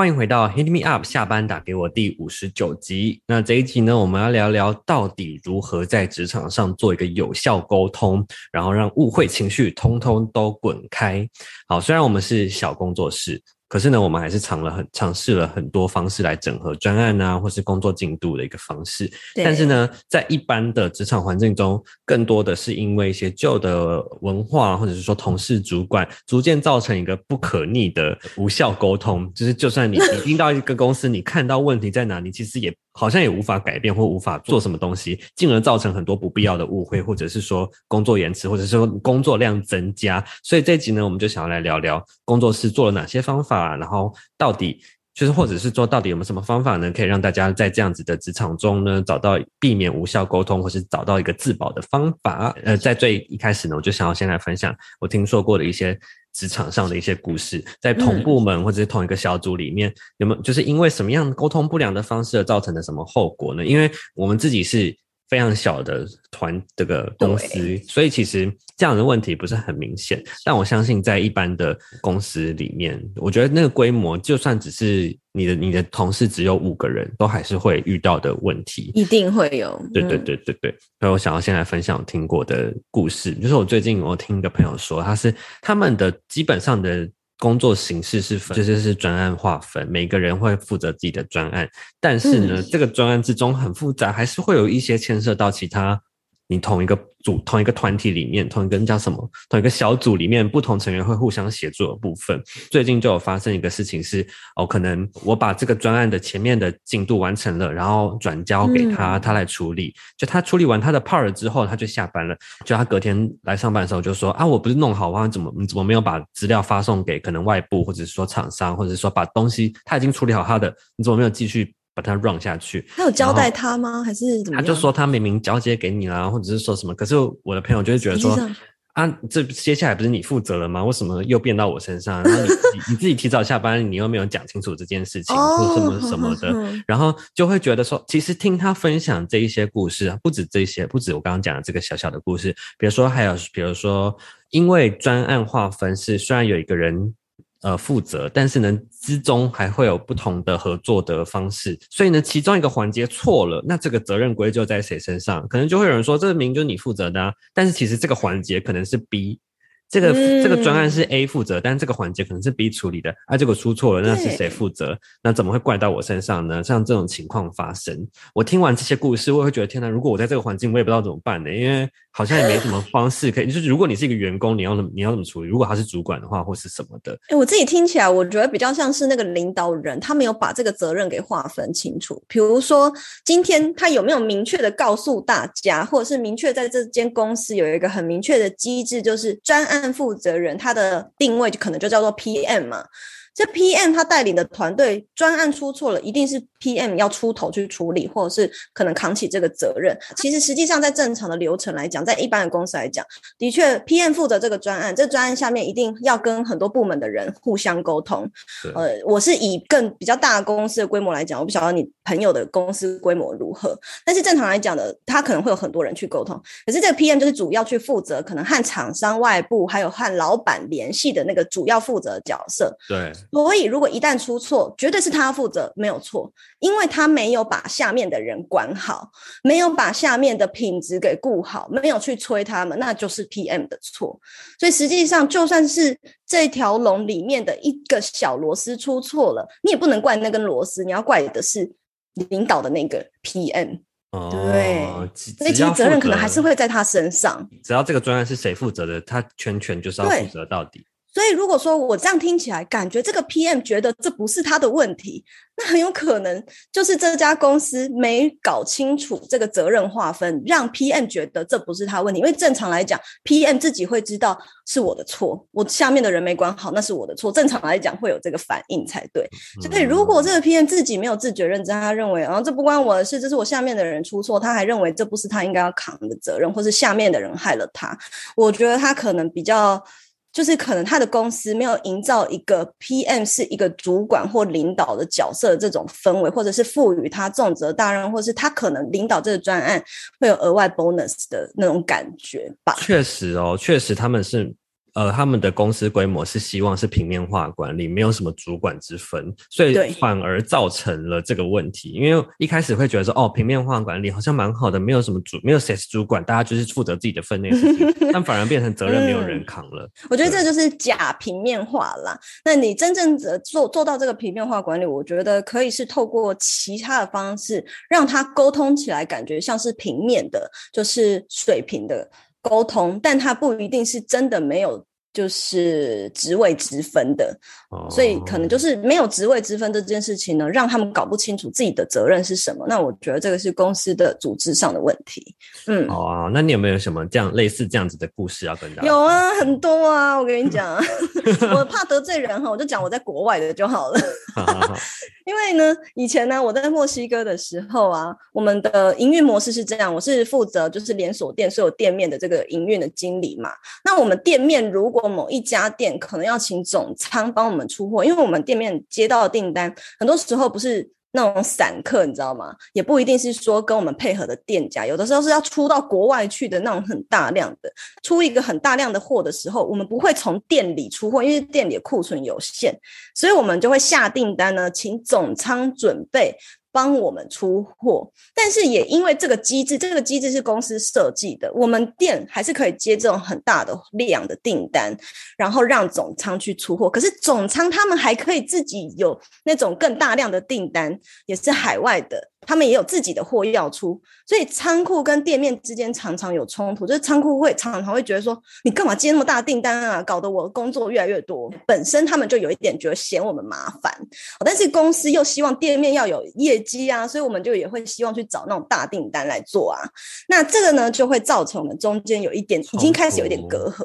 欢迎回到 Hit Me Up 下班打给我第五十九集。那这一集呢，我们要聊聊到底如何在职场上做一个有效沟通，然后让误会情绪通通都滚开。好，虽然我们是小工作室。可是呢，我们还是尝了很尝试了很多方式来整合专案啊，或是工作进度的一个方式。但是呢，在一般的职场环境中，更多的是因为一些旧的文化，或者是说同事、主管，逐渐造成一个不可逆的无效沟通。就是就算你你进到一个公司，你看到问题在哪里，其实也。好像也无法改变或无法做什么东西，进而造成很多不必要的误会，或者是说工作延迟，或者是说工作量增加。所以这集呢，我们就想要来聊聊工作室做了哪些方法，然后到底就是或者是说到底有没有什么方法呢，可以让大家在这样子的职场中呢，找到避免无效沟通，或是找到一个自保的方法。呃，在最一开始呢，我就想要先来分享我听说过的一些。职场上的一些故事，在同部门或者是同一个小组里面，有没有就是因为什么样沟通不良的方式而造成的什么后果呢？因为我们自己是。非常小的团这个公司，所以其实这样的问题不是很明显。但我相信在一般的公司里面，我觉得那个规模，就算只是你的你的同事只有五个人，都还是会遇到的问题，一定会有。对对对对对。所以我想要先来分享我听过的故事，就是我最近我听一个朋友说，他是他们的基本上的。工作形式是分，就是是专案划分，每个人会负责自己的专案，但是呢，这个专案之中很复杂，还是会有一些牵涉到其他。你同一个组、同一个团体里面，同一个叫什么？同一个小组里面，不同成员会互相协作的部分。最近就有发生一个事情是，哦，可能我把这个专案的前面的进度完成了，然后转交给他，他来处理。就他处理完他的 part 之后，他就下班了。就他隔天来上班的时候就说：“啊，我不是弄好吗？怎么你怎么没有把资料发送给可能外部，或者是说厂商，或者是说把东西他已经处理好他的，你怎么没有继续？”把它 run 下去，他有交代他吗？还是怎么？他就说他明明交接给你啦，或者是说什么？可是我的朋友就会觉得说，啊，这接下来不是你负责了吗？为什么又变到我身上？然后你 你自己提早下班，你又没有讲清楚这件事情，或什么什么的，然后就会觉得说，其实听他分享这一些故事啊，不止这些，不止我刚刚讲的这个小小的故事，比如说还有，比如说因为专案划分是虽然有一个人。呃，负责，但是呢，之中还会有不同的合作的方式，所以呢，其中一个环节错了，那这个责任归咎在谁身上？可能就会有人说，这个名就是你负责的，啊，但是其实这个环节可能是 B。这个这个专案是 A 负责，但这个环节可能是 B 处理的，啊，结果出错了，那是谁负责？那怎么会怪到我身上呢？像这种情况发生，我听完这些故事，我会觉得天哪！如果我在这个环境，我也不知道怎么办呢，因为好像也没什么方式可以。就是如果你是一个员工，你要怎么你要怎么处理？如果他是主管的话，或是什么的？哎，我自己听起来，我觉得比较像是那个领导人，他没有把这个责任给划分清楚。比如说，今天他有没有明确的告诉大家，或者是明确在这间公司有一个很明确的机制，就是专案负责人。他的定位就可能就叫做 PM 嘛。这 PM 他带领的团队专案出错了，一定是 PM 要出头去处理，或者是可能扛起这个责任。其实实际上在正常的流程来讲，在一般的公司来讲，的确 PM 负责这个专案，这专案下面一定要跟很多部门的人互相沟通。呃，我是以更比较大的公司的规模来讲，我不晓得你朋友的公司规模如何，但是正常来讲的，他可能会有很多人去沟通。可是这个 PM 就是主要去负责可能和厂商外部还有和老板联系的那个主要负责角色。对。所以，如果一旦出错，绝对是他负责，没有错，因为他没有把下面的人管好，没有把下面的品质给顾好，没有去催他们，那就是 PM 的错。所以，实际上就算是这条龙里面的一个小螺丝出错了，你也不能怪那根螺丝，你要怪的是领导的那个 PM。对，所以其实责任可能还是会在他身上。只要这个专案是谁负责的，他全权就是要负责到底。所以如果说我这样听起来，感觉这个 PM 觉得这不是他的问题，那很有可能就是这家公司没搞清楚这个责任划分，让 PM 觉得这不是他问题。因为正常来讲，PM 自己会知道是我的错，我下面的人没管好，那是我的错。正常来讲会有这个反应才对。所以如果这个 PM 自己没有自觉认真，他认为，然后这不关我的事，这是我下面的人出错，他还认为这不是他应该要扛的责任，或是下面的人害了他，我觉得他可能比较。就是可能他的公司没有营造一个 PM 是一个主管或领导的角色的这种氛围，或者是赋予他重责大任，或是他可能领导这个专案会有额外 bonus 的那种感觉吧。确实哦，确实他们是。呃，他们的公司规模是希望是平面化管理，没有什么主管之分，所以反而造成了这个问题。因为一开始会觉得说，哦，平面化管理好像蛮好的，没有什么主，没有谁是主管，大家就是负责自己的分内事情，但反而变成责任没有人扛了。我觉得这就是假平面化啦。那你真正的做做到这个平面化管理，我觉得可以是透过其他的方式，让他沟通起来感觉像是平面的，就是水平的。沟通，但他不一定是真的没有。就是职位之分的，所以可能就是没有职位之分这件事情呢，让他们搞不清楚自己的责任是什么。那我觉得这个是公司的组织上的问题。嗯，哦啊，那你有没有什么这样类似这样子的故事要跟大家？有啊，很多啊，我跟你讲，我怕得罪人哈，我就讲我在国外的就好了。因为呢，以前呢，我在墨西哥的时候啊，我们的营运模式是这样，我是负责就是连锁店所有店面的这个营运的经理嘛。那我们店面如果某一家店可能要请总仓帮我们出货，因为我们店面接到的订单很多时候不是。那种散客，你知道吗？也不一定是说跟我们配合的店家，有的时候是要出到国外去的那种很大量的，出一个很大量的货的时候，我们不会从店里出货，因为店里的库存有限，所以我们就会下订单呢，请总仓准备。帮我们出货，但是也因为这个机制，这个机制是公司设计的，我们店还是可以接这种很大的量的订单，然后让总仓去出货。可是总仓他们还可以自己有那种更大量的订单，也是海外的。他们也有自己的货要出，所以仓库跟店面之间常常有冲突。就是仓库会常常会觉得说：“你干嘛接那么大订单啊？搞得我工作越来越多。”本身他们就有一点觉得嫌我们麻烦，但是公司又希望店面要有业绩啊，所以我们就也会希望去找那种大订单来做啊。那这个呢，就会造成我们中间有一点已经开始有一点隔阂。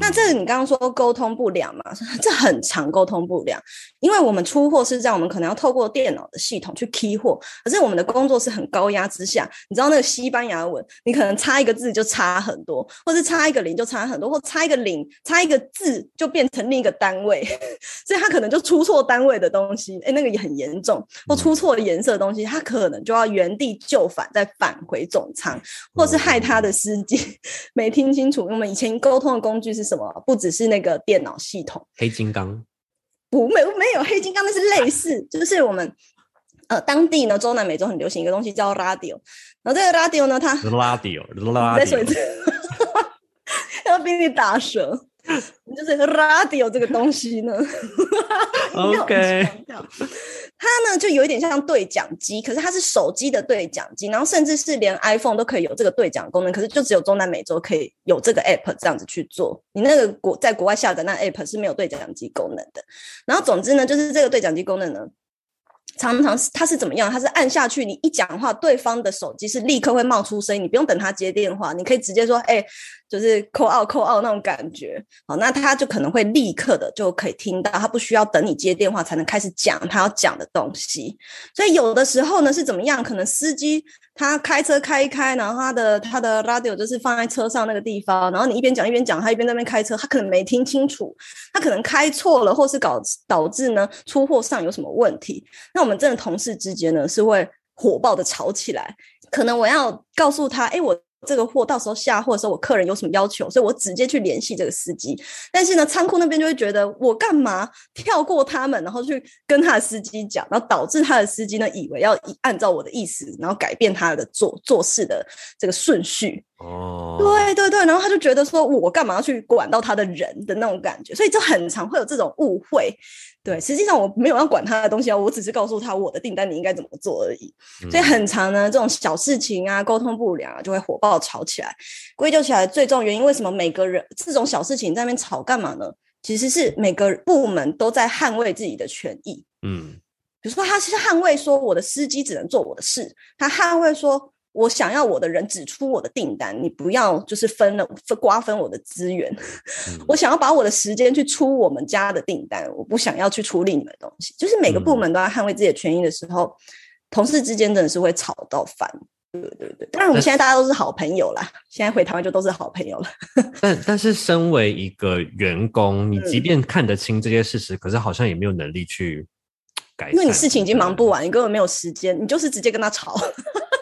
那这个你刚刚说沟通不良嘛？这很常沟通不良，因为我们出货是这样，我们可能要透过电脑的系统去 key 货，可是我们的工作是很高压之下，你知道那个西班牙文，你可能差一个字就差很多，或是差一个零就差很多，或差一个零差一个字就变成另一个单位，所以他可能就出错单位的东西，哎，那个也很严重，或出错颜色的东西，他可能就要原地就返，再返回总仓，或是害他的司机没听清楚。我们以前沟通的工具是什么？不只是那个电脑系统，黑金刚，不没没有黑金刚，那是类似，就是我们。呃，当地呢，中南美洲很流行一个东西叫 radio，然后这个 radio 呢，它 radio，radio，再说一次，要逼你打舌，就是 radio 这个东西呢，OK，它呢就有一点像对讲机，可是它是手机的对讲机，然后甚至是连 iPhone 都可以有这个对讲功能，可是就只有中南美洲可以有这个 app 这样子去做，你那个国在国外下载那 app 是没有对讲机功能的。然后总之呢，就是这个对讲机功能呢。常常是他是怎么样？他是按下去，你一讲话，对方的手机是立刻会冒出声音，你不用等他接电话，你可以直接说：“哎。”就是扣二扣二那种感觉，好，那他就可能会立刻的就可以听到，他不需要等你接电话才能开始讲他要讲的东西。所以有的时候呢是怎么样？可能司机他开车开一开，然后他的他的 radio 就是放在车上那个地方，然后你一边讲一边讲，他一边在那边开车，他可能没听清楚，他可能开错了，或是搞导致呢出货上有什么问题。那我们真的同事之间呢是会火爆的吵起来，可能我要告诉他，哎，我。这个货到时候下货的时候，我客人有什么要求，所以我直接去联系这个司机。但是呢，仓库那边就会觉得我干嘛跳过他们，然后去跟他的司机讲，然后导致他的司机呢以为要按照我的意思，然后改变他的做做事的这个顺序。哦，对对对，然后他就觉得说我干嘛要去管到他的人的那种感觉，所以就很常会有这种误会。对，实际上我没有要管他的东西啊，我只是告诉他我的订单你应该怎么做而已。所以很常呢，这种小事情啊，沟通不良啊，就会火爆吵起来。归咎起来，最重要原因为什么？每个人这种小事情在那边吵干嘛呢？其实是每个部门都在捍卫自己的权益。嗯比如说，他是捍卫说我的司机只能做我的事，他捍卫说我想要我的人只出我的订单，你不要就是分了分瓜分我的资源。嗯我想要把我的时间去出我们家的订单，我不想要去处理你们的东西。就是每个部嗯门都要捍卫自己的权益的时候，同事之间真的是会吵到翻。对对对，当然我们现在大家都是好朋友啦，现在回台湾就都是好朋友了。但但是身为一个员工，你即嗯便看得清这些事实，可是好像也没有能力去改善，因为你事情已经忙不。完，你根本没有时间，你就是直接跟他吵。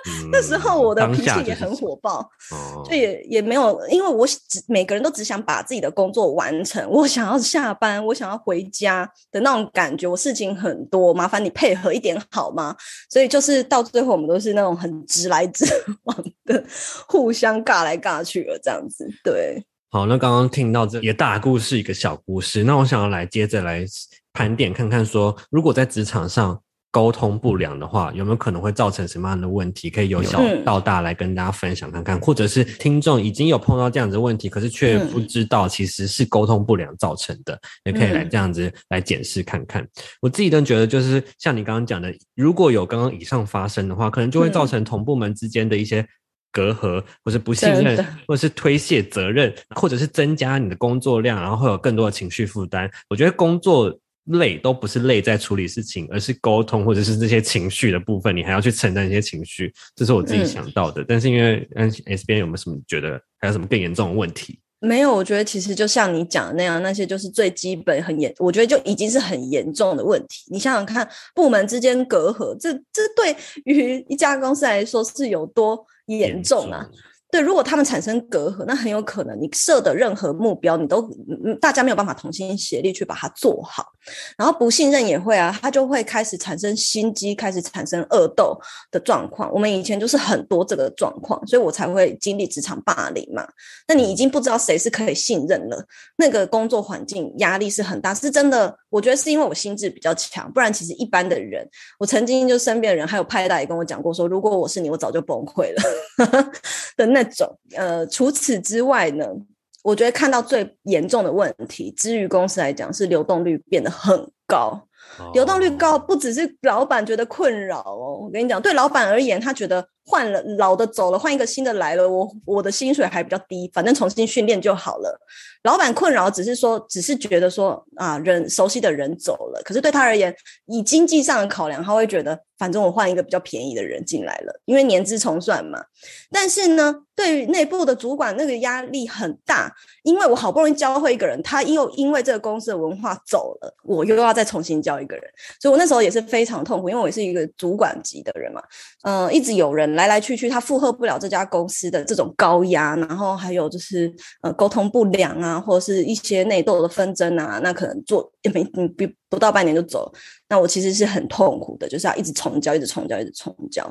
嗯 那时候我的脾气也很火爆，哦就也也没有，因为我只每个人都只想把自己的工作完成，我想要下班，我想要回家的那种感觉。我事情很多，麻烦你配合一点好吗？所以就是到最后，我们都是那种很直来直 往的，互相尬来尬去了这样子。对，好，那刚刚听到这一个大故事，一个小故事，那我想要来接着来盘点看看说如果在职场上沟通不良的话，有没有可能会造成什么样的问题？可以由小嗯到大来跟大家分享看看，或者是听众已经有碰到这样子的问题，可是却嗯不知道其实是沟通不良造成的，也可以来嗯这样子来检视看看。我自己都觉得，就是像你刚刚讲的，如果有刚刚以上发生的话，可能就会造嗯成同部门之间的一些隔阂，或是不信任，或者是推卸责任，或者是增加你的工作量，然后会有更多的情绪负担。我觉得工作累都不是累在处理事情，而是沟通或者是这些情绪的部分，你还要去承担一些情绪，这是我自己嗯想到的。但是因为嗯 S 边有没有什么觉得还有什么更严重的问题？没有，我觉得其实就像你讲的那样，那些就是最基本、很严，我觉得就已经是很严重的问题。你想想看，部门之间隔阂，这这对于一家公司来说是有多严重啊？对，如果他们产生隔阂，那很有可能你设的任何目标，你都嗯大家没有办法同心协力去把它做好，然后不信任也会啊，他就会开始产生心机，开始产生恶斗的状况。我们以前就是很多这个状况，所以我才会经历职场霸凌嘛。那你已经不知道谁是可以信任了，那个工作环境压力是很大，是真的。我觉得是因为我心智比较强，不然其实一般的人，我曾经就身边的人还有派大也跟我讲过说，如果我是你，我早就崩溃了 的那种。呃，除此之外呢，我觉得看到最严重的问题，之于公司来讲，是流动率变得很高。流动率哦高，不只是老板觉得困扰哦。我跟你讲，对老板而言，他觉得换了老的走了，换一个新的来了，我我的薪水还比较低，反正重新训练就好了。老板困扰只是说，只是觉得说啊，人熟悉的人走了，可是对他而言，以经济上的考量，他会觉得，反正我换一个比较便宜的人进来了，因为年资重算嘛。但是呢，对于内部的主管，那个压力很大，因为我好不容易教会一个人，他又因为这个公司的文化走了，我又要再重新教一个人，所以我那时候也是非常痛苦，因为我是一个主管级的人嘛，嗯、一直有人来来去去，他负荷不了这家公司的这种高压，然后还有就是呃沟通不良啊，或者是一些内斗的纷争啊，那可能做也没你不不到半年就走，那我其实是很痛苦的，就是要一直重交，一直重交，一直重交。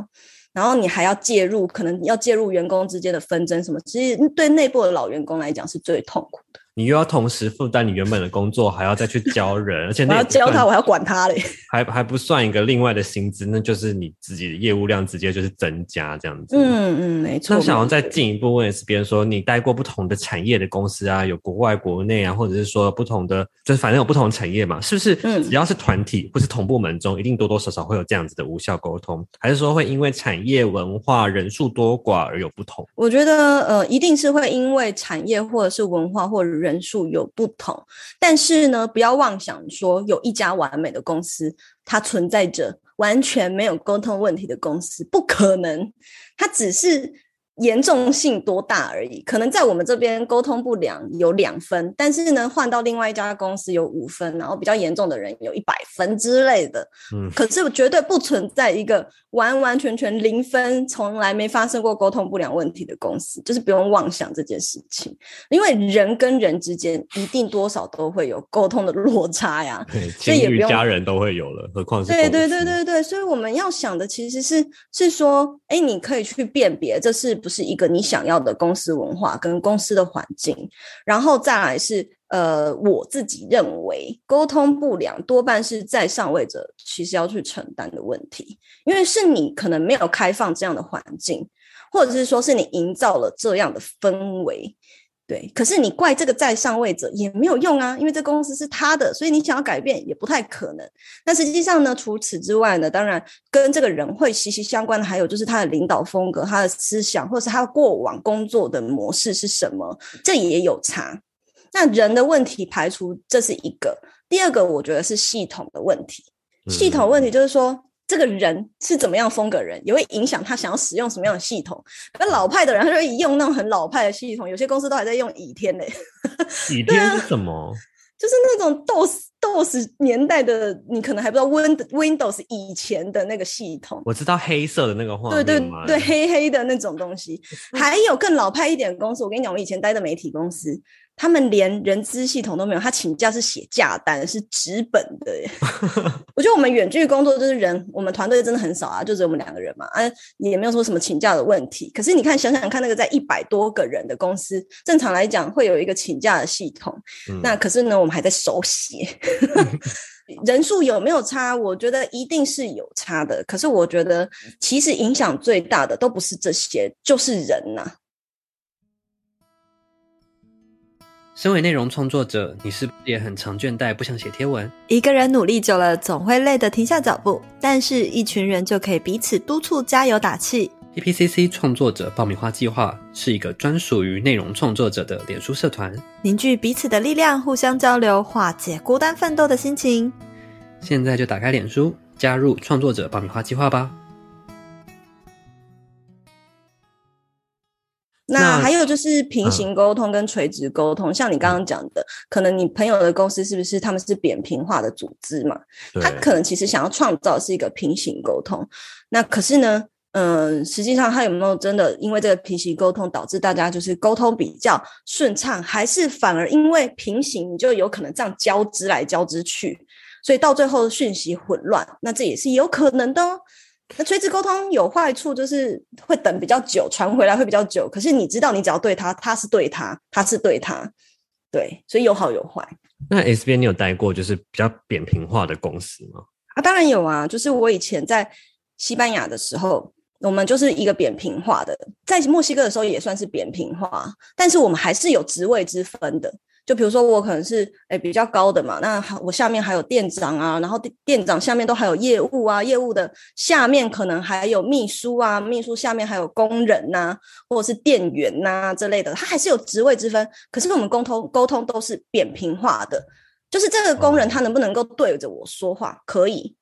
然后你还要介入，可能要介入员工之间的纷争什么，其实对内部的老员工来讲是最痛苦的。你又要同时负担你原本的工作，还要再去教人，而且我那要教他，我还要管他嘞。还还不算一个另外的薪资，那就是你自己的业务量直接就是增加这样子。嗯嗯，没错。那想要再进一步问 S 边说，你待过不同的产业的公司啊，有国外、国内啊，或者是说不同的，就是反正有不同的产业嘛，是不是？嗯只要是团体或是同部门中，一定多多少少会有这样子的无效沟通，还是说会因为产业文化、人数多寡而有不同？我觉得呃，一定是会因为产业或者是文化或者人人数有不同，但是呢，不要妄想说有一家完美的公司，它存在着完全没有沟通问题的公司，不可能，它只是。严重性多大而已，可能在我们这边沟通不良有两分，但是呢，换到另外一家公司有五分，然后比较严重的人有一百分之类的。嗯可是绝对不存在一个完完全全零分，从来没发生过沟通不良问题的公司，就是不用妄想这件事情，因为人跟人之间一定多少都会有沟通的落差呀。对，情侣、所以也不用家人都会有了，何况是对对对对对，所以我们要想的其实是是说，哎，你可以去辨别这是不是一个你想要的公司文化跟公司的环境，然后再来是呃，我自己认为沟通不良多半是在上位者其实要去承担的问题，因为是你可能没有开放这样的环境，或者是说是你营造了这样的氛围。对，可是你怪这个在上位者也没有用啊，因为这公司是他的，所以你想要改变也不太可能。那实际上呢，除此之外呢，当然跟这个人会息息相关的，还有就是他的领导风格、他的思想，或是他过往工作的模式是什么，这也有差。那人的问题排除，这是一个。第二个，我觉得是系统的问题。系统问题就是说。这个人是怎么样风格人，也会影响他想要使用什么样的系统。那老派的人，他就会用那种很老派的系统。有些公司都还在用倚天嘞。倚天是什么？就是那种 DOS DOS 年代的，你可能还不知道 Win Windows 以前的那个系统。我知道黑色的那个画面，对对对，黑黑的那种东西。还有更老派一点的公司，我跟你讲，我以前待的媒体公司。他们连人资系统都没有，他请假是写假单，是纸本的。我觉得我们远距工作就是人，我们团队真的很少啊，就只有我们两个人嘛，啊，也没有说什么请假的问题。可是你看，想想看，那个在一百多个人的公司，正常来讲会有一个请假的系统，那可是呢，我们还在手写，人数有没有差？我觉得一定是有差的。可是我觉得，其实影响最大的都不是这些，就是人呐。身为内容创作者，你是不是也很常倦怠，不想写贴文？一个人努力久了，总会累得停下脚步，但是一群人就可以彼此督促、加油打气。PPCC 创作者爆米花计划是一个专属于内容创作者的脸书社团，凝聚彼此的力量，互相交流，化解孤单奋斗的心情。现在就打开脸书，加入创作者爆米花计划吧。那还有就是平行沟通跟垂直沟通，像你刚刚讲的，可能你朋友的公司是不是他们是扁平化的组织嘛？他可能其实想要创造是一个平行沟通，那可是呢，嗯，实际上他有没有真的因为这个平行沟通导致大家就是沟通比较顺畅，还是反而因为平行你就有可能这样交织来交织去，所以到最后讯息混乱，那这也是有可能的哦。那垂直沟通有坏处，就是会等比较久，传回来会比较久。可是你知道，你只要对他，他是对他，他是对他，对，所以有好有坏。那 S B 你有待过就是比较扁平化的公司吗？啊，当然有啊。就是我以前在西班牙的时候，我们就是一个扁平化的，在墨西哥的时候也算是扁平化，但是我们还是有职位之分的。就比如说我可能是诶比较高的嘛，那我下面还有店长啊，然后店店长下面都还有业务啊，业务的下面可能还有秘书啊，秘书下面还有工人呐，或者是店员呐之类的，他还是有职位之分。可是我们沟通沟通都是扁平化的，就是这个工人他能不能够对着我说话，可以。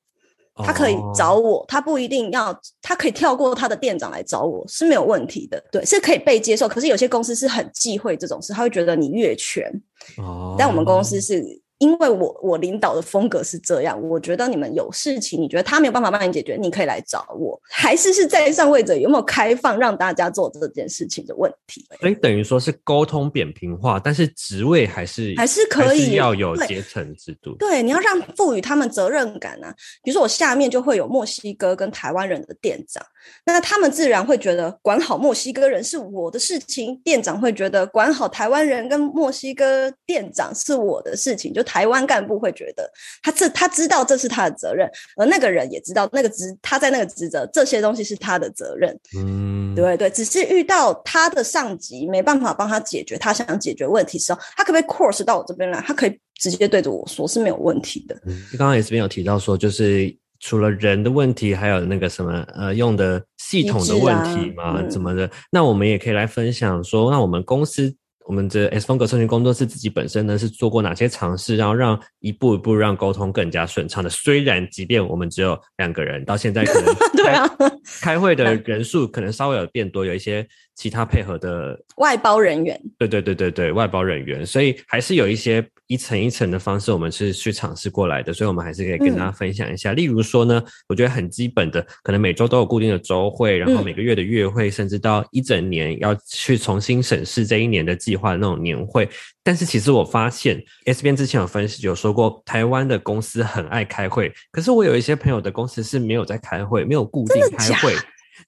他可以找我，他不一定要，他可以跳过他的店长来找我是没有问题的，对，是可以被接受。可是有些公司是很忌讳这种事，他会觉得你越权。哦，但我们公司是。因为我我领导的风格是这样，我觉得你们有事情，你觉得他没有办法帮你解决，你可以来找我。还是是在上位者有没有开放让大家做这件事情的问题？所以等于说是沟通扁平化，但是职位还是还是可以要有阶层制度。对，你要让赋予他们责任感啊。比如说我下面就会有墨西哥跟台湾人的店长，那他们自然会觉得管好墨西哥人是我的事情，店长会觉得管好台湾人跟墨西哥店长是我的事情，就。台湾干部会觉得他这他知道这是他的责任，而那个人也知道那个职他在那个职责这些东西是他的责任。嗯，对对，只是遇到他的上级没办法帮他解决他想解决问题时候，他可不可以 course 到我这边来？他可以直接对着我说是没有问题的。刚刚也是没有提到说，就是除了人的问题，还有那个什么呃用的系统的问题嘛，怎么的？那我们也可以来分享说，那我们公司。我们的 S 风格社群工作室自己本身呢是做过哪些尝试，然后让一步一步让沟通更加顺畅的？虽然即便我们只有两个人，到现在可能 对啊，开会的人数可能稍微有变多，有一些其他配合的外包人员。对对对对对，外包人员，所以还是有一些。一层一层的方式，我们是去尝试过来的，所以我们还是可以跟大家分享一下。例如说呢，我觉得很基本的，可能每周都有固定的周会，然后每个月的月会，甚至到一整年要去重新审视这一年的计划的那种年会。但是其实我发现，S 边之前有分析有说过，台湾的公司很爱开会，可是我有一些朋友的公司是没有在开会，没有固定开会。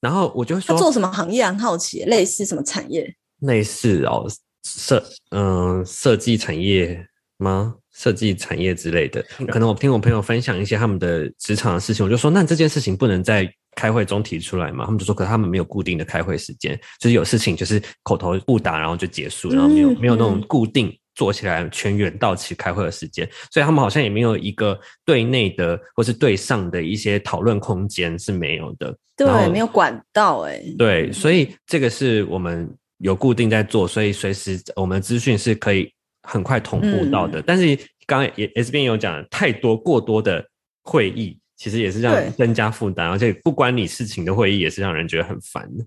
然后我就说，他做什么行业？很好奇，类似什么产业？类似哦，设嗯设计产业。吗？设计产业之类的，可能我听我朋友分享一些他们的职场的事情，我就说，那这件事情不能在开会中提出来嘛，他们就说，可是他们没有固定的开会时间，就是有事情就是口头不答，然后就结束，然后没有、嗯没有那种嗯固定做起来全员到齐开会的时间，所以他们好像也没有一个对内的或是对上的一些讨论空间是没有的。对，没有管道哎、对，所以这个是我们有固定在做，所以随时我们资讯是可以很快同步到嗯的。但是刚刚也 S 边有讲，太多过多的会议，其实也是让增加负担，而且不关你事情的会议也是让人觉得很烦的。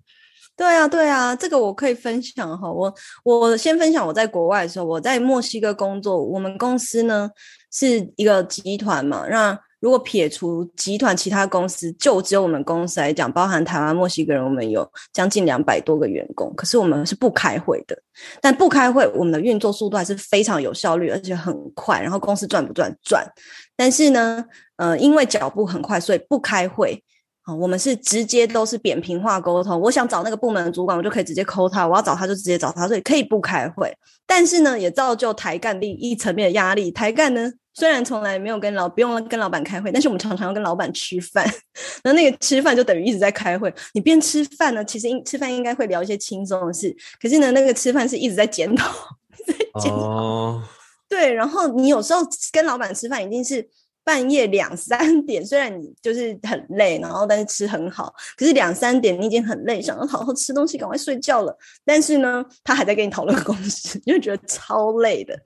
对啊，对啊，这个我可以分享哈。我我先分享我在国外的时候，我在墨西哥工作，我们公司呢是一个集团嘛。那如果撇除集团其他公司，就只有我们公司来讲，包含台湾、墨西哥人，我们有将近两百多个员工。可是我们是不开会的，但不开会，我们的运作速度还是非常有效率，而且很快。然后公司赚不赚赚，但是呢，呃，因为脚步很快，所以不开会。啊、我们是直接都是扁平化沟通。我想找那个部门的主管，我就可以直接 call 他；我要找他就直接找他，所以可以不开会。但是呢，也造就台干另一层面的压力。台干呢，虽然从来没有跟老不用跟老板开会，但是我们常常要跟老板吃饭。那那个吃饭就等于一直在开会。你边吃饭呢，其实应吃饭应该会聊一些轻松的事，可是呢，那个吃饭是一直在检讨，在检讨。哦，对，然后你有时候跟老板吃饭一定是半夜两三点，虽然你就是很累，然后但是吃很好，可是两三点你已经很累，想要好好吃东西，赶快睡觉了。但是呢，他还在跟你讨论公司，你就觉得超累的。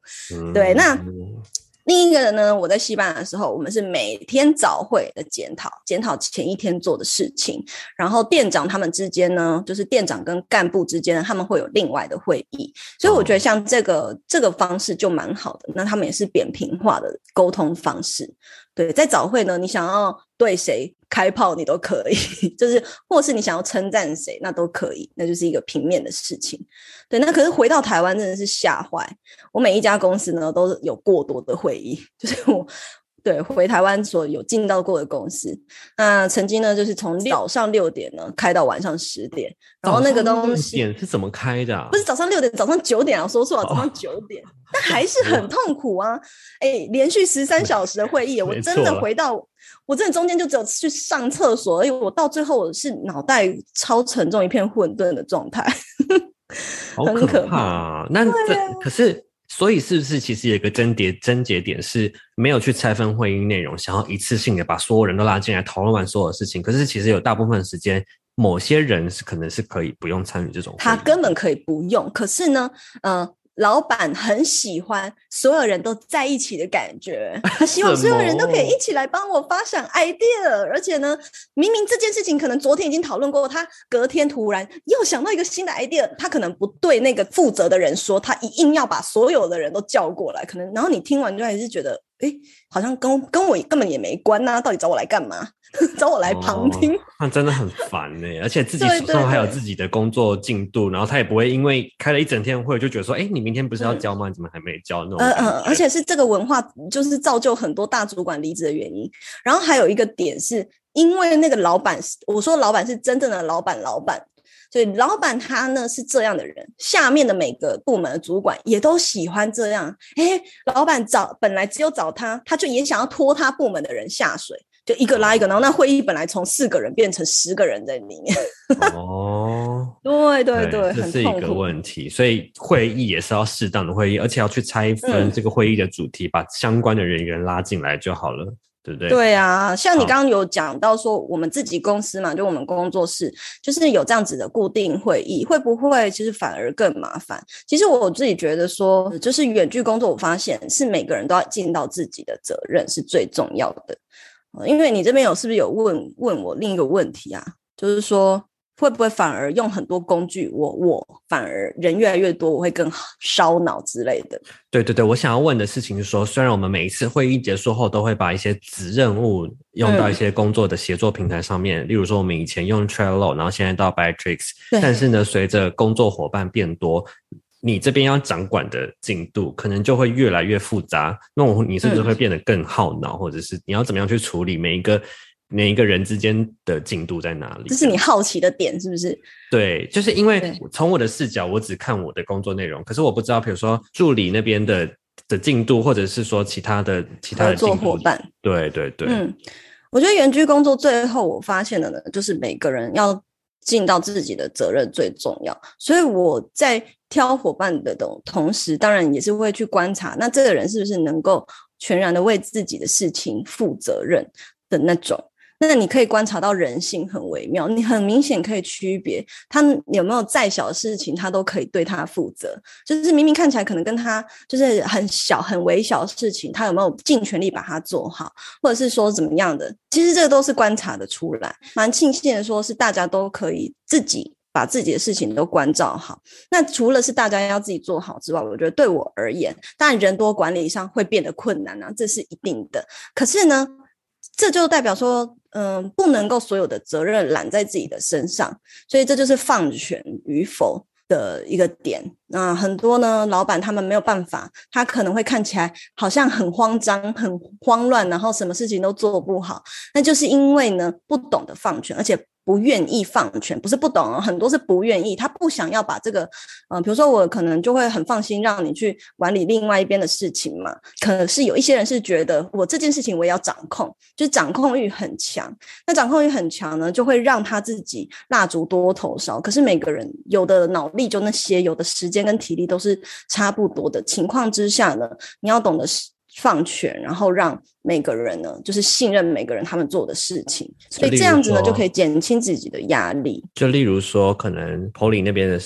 对那另一个人呢，我在西班牙的时候，我们是每天早会的检讨，检讨前一天做的事情。然后店长他们之间呢，就是店长跟干部之间，他们会有另外的会议。所以我觉得像这个、这个方式就蛮好的。那他们也是扁平化的沟通方式。对，在早会呢，你想要对谁开炮，你都可以，就是或是你想要称赞谁，那都可以，那就是一个平面的事情。对，那可是回到台湾真的是吓坏。我每一家公司呢都有过多的会议，就是我对回台湾所有进到过的公司，那曾经呢就是从早上六点呢开到晚上十点，然后那个东西点是怎么开的、啊？不是早上六点，早上九点啊，我说错了，早上哦九点，但 还是很痛苦啊！哎，连续十三小时的会议，我 真的回到，我真的中间就只有去上厕所，因为我到最后我是脑袋超沉重，一片混沌的状态。好可很可怕啊！那这可是，所以是不是其实有一个争结争结点是没有去拆分会议内容，想要一次性的把所有人都拉进来讨论完所有的事情？可是其实有大部分时间，某些人是可能是可以不用参与这种，他根本可以不用，可是呢，呃，老板很喜欢所有人都在一起的感觉，他希望所有人都可以一起来帮我发想 idea，而且呢，明明这件事情可能昨天已经讨论过，他隔天突然又想到一个新的 idea，他可能不对那个负责的人说，他一定要把所有的人都叫过来，可能然后你听完就还是觉得，哎，好像跟跟我根本也没关呐、到底找我来干嘛？找我来旁听？哦那真的很烦呢、而且自己手上还有自己的工作进度，然后他也不会因为开了一整天会就觉得说，哎、你明天不是要交吗？你怎么还没交？那种呃呃，感觉而且是这个文化，就是造就很多大主管离职的原因。然后还有一个点是，因为那个老板是，我说老板是真正的老板，老板，所以老板他呢是这样的人，下面的每个部门的主管也都喜欢这样。哎，老板找本来只有找他，他就也想要拖他部门的人下水。就一个拉一个，然后那会议本来从四个人变成十个人在里面。哦，对对对，这是一个。问题，所以会议也是要适当的会议，而且要去拆分嗯这个会议的主题，把相关的人员拉进来就好了，对不对？对啊，像你好刚刚有讲到说，我们自己公司嘛，就我们工作室，就是有这样子的固定会议，会不会其实反而更麻烦？其实我自己觉得说，就是远距工作，我发现是每个人都要尽到自己的责任是最重要的。呃因为你这边有是不是有问问我另一个问题啊？就是说会不会反而用很多工具，我我反而人越来越多，我会更烧脑之类的？对对对，我想要问的事情是说，虽然我们每一次会议结束后都会把一些子任务用到一嗯些工作的协作平台上面，例如说我们以前用 Trello，然后现在到 Bitrix，对。但是呢，随着工作伙伴变多，你这边要掌管的进度可能就会越来越复杂，那我你甚至嗯。会变得更耗脑，或者是你要怎么样去处理每一个每一个人之间的进度在哪里？这是你好奇的点，是不是？对，就是因为从我的视角，我只看我的工作内容，可是我不知道，比如说助理那边的的进度，或者是说其他的其他的合作伙伴。对对对，嗯，我觉得园区工作最后我发现的呢，就是每个人要尽到自己的责任最重要。所以我在挑伙伴的同同时，当然也是会去观察，那这个人是不是能够全然的为自己的事情负责任的那种。那你可以观察到人性很微妙，你很明显可以区别他有没有再小的事情，他都可以对他负责。就是明明看起来可能跟他就是很小很微小的事情，他有没有尽全力把它做好，或者是说怎么样的？其实这个都是观察的出来。蛮庆幸的，说是大家都可以自己把自己的事情都关照好。那除了是大家要自己做好之外，我觉得对我而言，当然人多管理上会变得困难啊，这是一定的。可是呢？这就代表说，嗯，不能够所有的责任揽在自己的身上，所以这就是放权与否的一个点。那很多呢，老板他们没有办法，他可能会看起来好像很慌张、很慌乱，然后什么事情都做不好，那就是因为呢，不懂得放权，而且。不愿意放权，不是不懂，很多是不愿意，他不想要把这个，嗯，比如说我可能就会很放心让你去管理另外一边的事情嘛。可是有一些人是觉得我这件事情我也要掌控，就是掌控欲很强。那掌控欲很强呢，就会让他自己蜡烛多头烧。可是每个人有的脑力就那些，有的时间跟体力都是差不多的情况之下呢，你要懂得放权，然后让每个人呢，就是信任每个人他们做的事情，所以这样子呢，就可以减轻自己的压力。就例如说，可能 Polly 那边的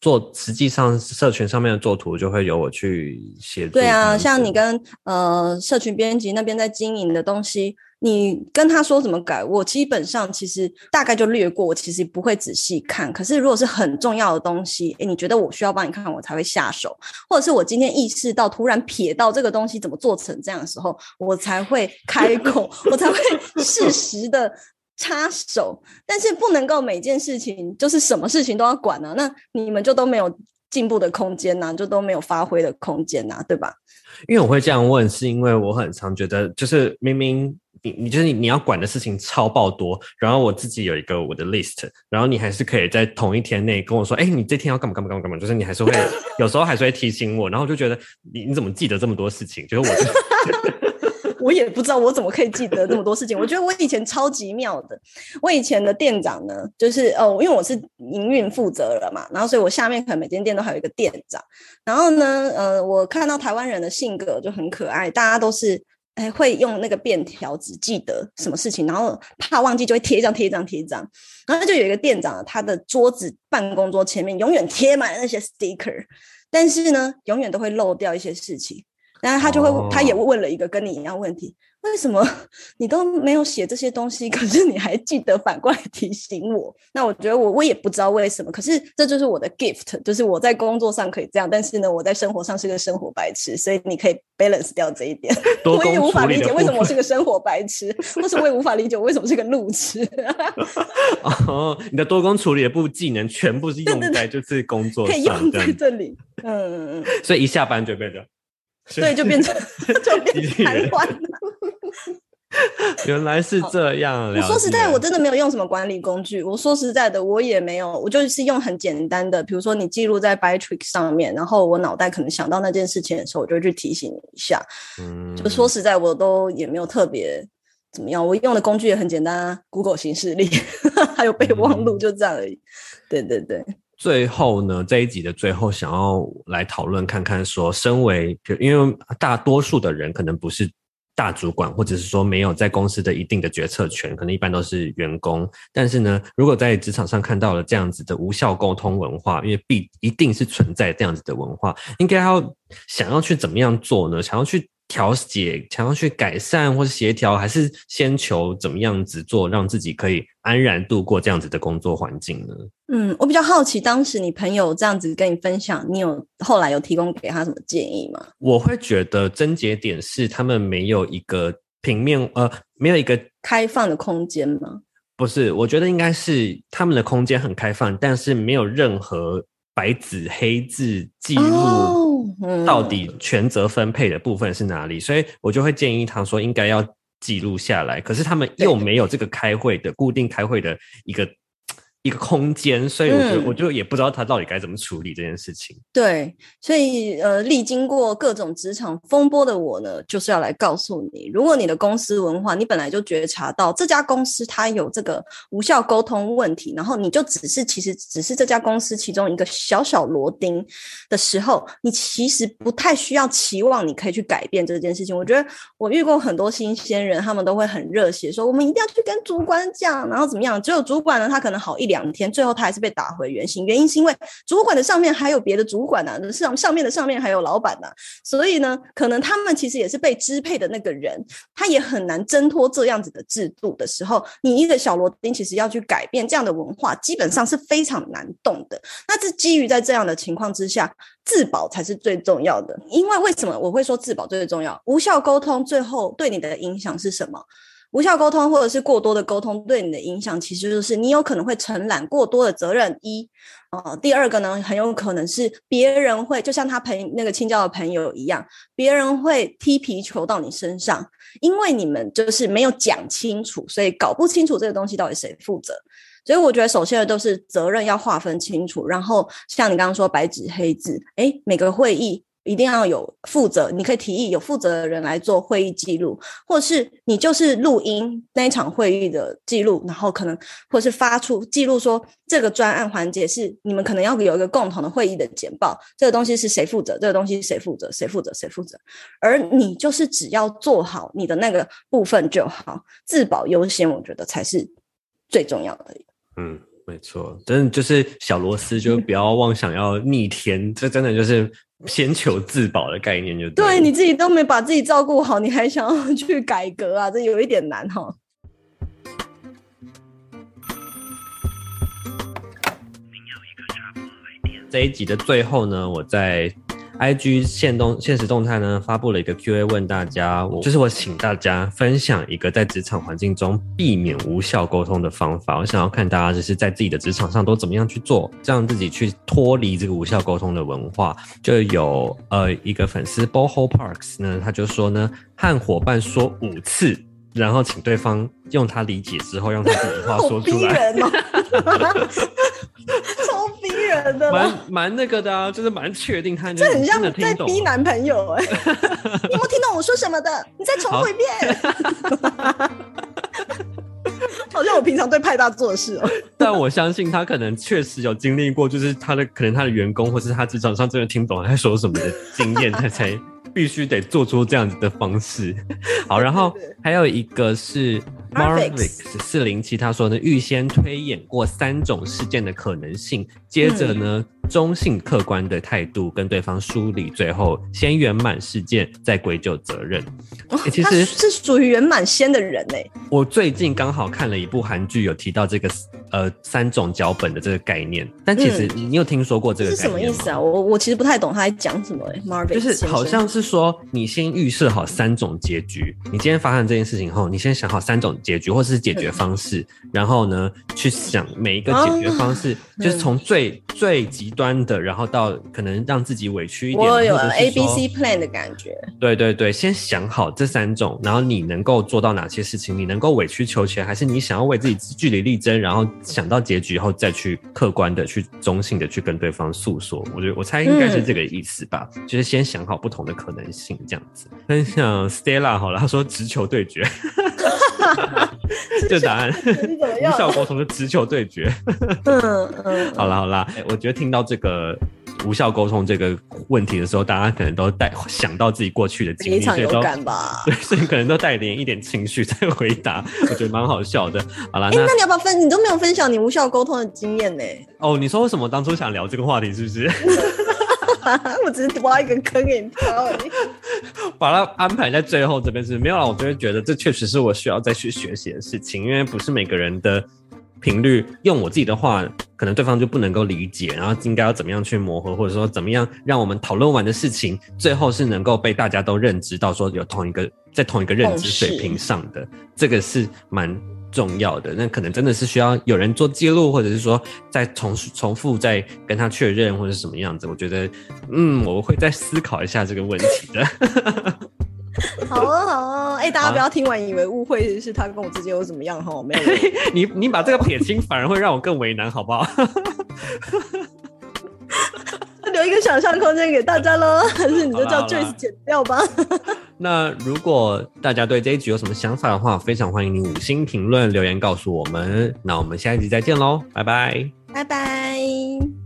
做，实际上社群上面的做图就会由我去协助。对啊，像你跟呃社群编辑那边在经营的东西。你跟他说怎么改，我基本上其实大概就略过，我其实不会仔细看。可是如果是很重要的东西，诶，你觉得我需要帮你看，我才会下手，或者是我今天意识到突然瞥到这个东西怎么做成这样的时候，我才会 开口，我才会适时的插手。但是不能够每件事情就是什么事情都要管啊，那你们就都没有进步的空间呐，就都没有发挥的空间呐，对吧？因为我会这样问，是因为我很常觉得，就是明明。你你就是你你要管的事情超爆多，然后我自己有一个我的 list，然后你还是可以在同一天内跟我说，哎，你这天要干嘛干嘛干嘛干嘛，就是你还是会 有时候还是会提醒我，然后就觉得你你怎么记得这么多事情？就是我，我也不知道我怎么可以记得这么多事情。我觉得我以前超级妙的，我以前的店长呢，就是哦，因为我是营运负责人嘛，然后所以我下面可能每间店都还有一个店长，然后呢，呃，我看到台湾人的性格就很可爱，大家都是。哎，会用那个便条纸记得什么事情，然后怕忘记就会贴一张贴一张贴一张，然后就有一个店长，他的桌子办公桌前面永远贴满了那些 sticker，但是呢，永远都会漏掉一些事情，然后他就会，他也问了一个跟你一样问题。为什么 你都没有写这些东西？可是你还记得反过来提醒我？那我觉得我我也不知道为什么。可是这就是我的 gift，就是我在工作上可以这样，但是呢，我在生活上是个生活白痴，所以你可以 balance 掉这一点。我也无法理解为什么我是个生活白痴，或是我也无法理解我为什么是个路痴。哦，你的多工处理的部技能全部是用在就是工作可以用在这里。嗯嗯嗯。所以一下班就变成，对，就变成 就变瘫痪了。原来是这样。我说实在，我真的没有用什么管理工具。我说实在的，我也没有，我就是用很简单的，比如说你记录在 b y t r i c k 上面，然后我脑袋可能想到那件事情的时候，我就去提醒你一下。嗯，就说实在，我都也没有特别怎么样。我用的工具也很简单啊，Google 形式力，还有备忘录，就这样而已。对对对。最后呢，这一集的最后，想要来讨论看看，说身为，因为大多数的人可能不是。大主管，或者是说没有在公司的一定的决策权，可能一般都是员工。但是呢，如果在职场上看到了这样子的无效沟通文化，因为必一定是存在这样子的文化，应该要想要去怎么样做呢？想要去。调解，想要去改善或是协调，还是先求怎么样子做，让自己可以安然度过这样子的工作环境呢？嗯，我比较好奇，当时你朋友这样子跟你分享，你有后来有提供给他什么建议吗？我会觉得症结点是他们没有一个平面，呃，没有一个开放的空间吗？不是，我觉得应该是他们的空间很开放，但是没有任何白纸黑字记录。到底权责分配的部分是哪里？所以我就会建议他说应该要记录下来。可是他们又没有这个开会的固定开会的一个一个空间，所以我就、嗯我就也不知道他到底该怎么处理这件事情。对，所以呃，历经过各种职场风波的我呢，就是要来告诉你，如果你的公司文化，你本来就觉察到这家公司它有这个无效沟通问题，然后你就只是其实只是这家公司其中一个小小螺钉的时候，你其实不太需要期望你可以去改变这件事情。我觉得我遇过很多新鲜人，他们都会很热血说我们一定要去跟主管讲，然后怎么样？只有主管呢，他可能好一两两天，最后他还是被打回原形。原因是因为主管的上面还有别的主管呢、上上面的上面还有老板呢、所以呢，可能他们其实也是被支配的那个人，他也很难挣脱这样子的制度的时候，你一个小螺钉其实要去改变这样的文化，基本上是非常难动的。那是基于在这样的情况之下，自保才是最重要的。因为为什么我会说自保最最重要？无效沟通最后对你的影响是什么？无效沟通或者是过多的沟通对你的影响，其实就是你有可能会承揽过多的责任。一，呃，第二个呢，很有可能是别人会就像他朋那个青椒的朋友一样，别人会踢皮球到你身上，因为你们就是没有讲清楚，所以搞不清楚这个东西到底谁负责。所以我觉得，首先的都是责任要划分清楚，然后像你刚刚说白纸黑字，诶，每个会议一定要有负责，你可以提议有负责的人来做会议记录，或是你就是录音那一场会议的记录，然后可能或是发出记录说这个专案环节是你们可能要有一个共同的会议的简报，这个东西是谁负责，这个东西谁负责，谁负责，谁负责，而你就是只要做好你的那个部分就好，自保优先，我觉得才是最重要的。嗯，没错，真的就是小螺丝，就不要妄想要逆天，这真的就是先求自保的概念就对你自己都没把自己照顾好，你还想要去改革啊？这有一点难哈。这一集的最后呢，我在 IG 现动现实动态呢发布了一个 Q&A，问大家，我就是我请大家分享一个在职场环境中避免无效沟通的方法。我想要看大家就是在自己的职场上都怎么样去做，让自己去脱离这个无效沟通的文化。就有呃一个粉丝 Boho Parks 呢，他就说呢，和伙伴说五次。然后请对方用他理解之后，用他自己的话说出来。逼人的蛮，蛮那个的啊，就是蛮确定他这很像在。逼男朋友哎、你有没有听懂我说什么的？你再重复一遍。好像我平常对派大做的事哦。但我相信他可能确实有经历过，就是他的可能他的员工或是他职场上真的听懂他在说什么的经验，他才必须得做出这样子的方式。好，然后还有一个是 Marvix 四零七，他说呢，预先推演过三种事件的可能性，接着呢，中性客观的态度跟对方梳理，最后先圆满事件，再归咎责任。欸其他实是属于圆满先的人哎、我最近刚好看了一部韩剧，有提到这个呃三种脚本的这个概念，但其实你有听说过这个概念吗？什么意思啊？我我其实不太懂他在讲什么哎、Marvin 就是好像是说，你先预设好三种结局。你今天发生这件事情后，你先想好三种结局或是解决方式，然后呢，去想每一个解决方式，就是从最最极端的，然后到可能让自己委屈一点，我有 A B 说 C plan 的感觉。对对对，先想好这三种，然后你能够做到哪些事情，你能够委曲求全，还是你想要为自己据理力争，然后想到结局后再去客观的、去中性的去跟对方诉说。我觉得我猜应该是这个意思吧，就是先想好不同的可能性，这样子。分享 Stella 好了，他说直球对决，这答案无？效沟通的直球对决。嗯嗯，好啦好啦，欸我觉得听到这个无效沟通这个问题的时候，大家可能都带想到自己过去的经历，所以都感吧？对，所以可能都带点一点情绪在回答，我觉得蛮好笑的。好啦，哎、那那你要不要分？你都没有分享你无效沟通的经验呢？哦，你说为什么当初想聊这个话题，是不是？我只是挖一个坑给你跳而已。把它安排在最后这边是没有了，我就会觉得这确实是我需要再去学习的事情，因为不是每个人的频率，用我自己的话，可能对方就不能够理解，然后应该要怎么样去磨合，或者说怎么样让我们讨论完的事情，最后是能够被大家都认知到说有同一个在同一个认知水平上的，这个是蛮。重要的，那可能真的是需要有人做记录，或者是说再重重复再跟他确认，或者是什么样子。我觉得，嗯，我会再思考一下这个问题的。好啊，好啊，哎、大家不要听完以为误会是他跟我之间有怎么样哈，没有，你你把这个撇清，反而会让我更为难，好不好？留一个想象空间给大家喽，还是你就叫 Joyce 剪掉吧。那如果大家对这一集有什么想法的话，非常欢迎你五星评论留言告诉我们。那我们下一集再见喽，拜拜。拜拜。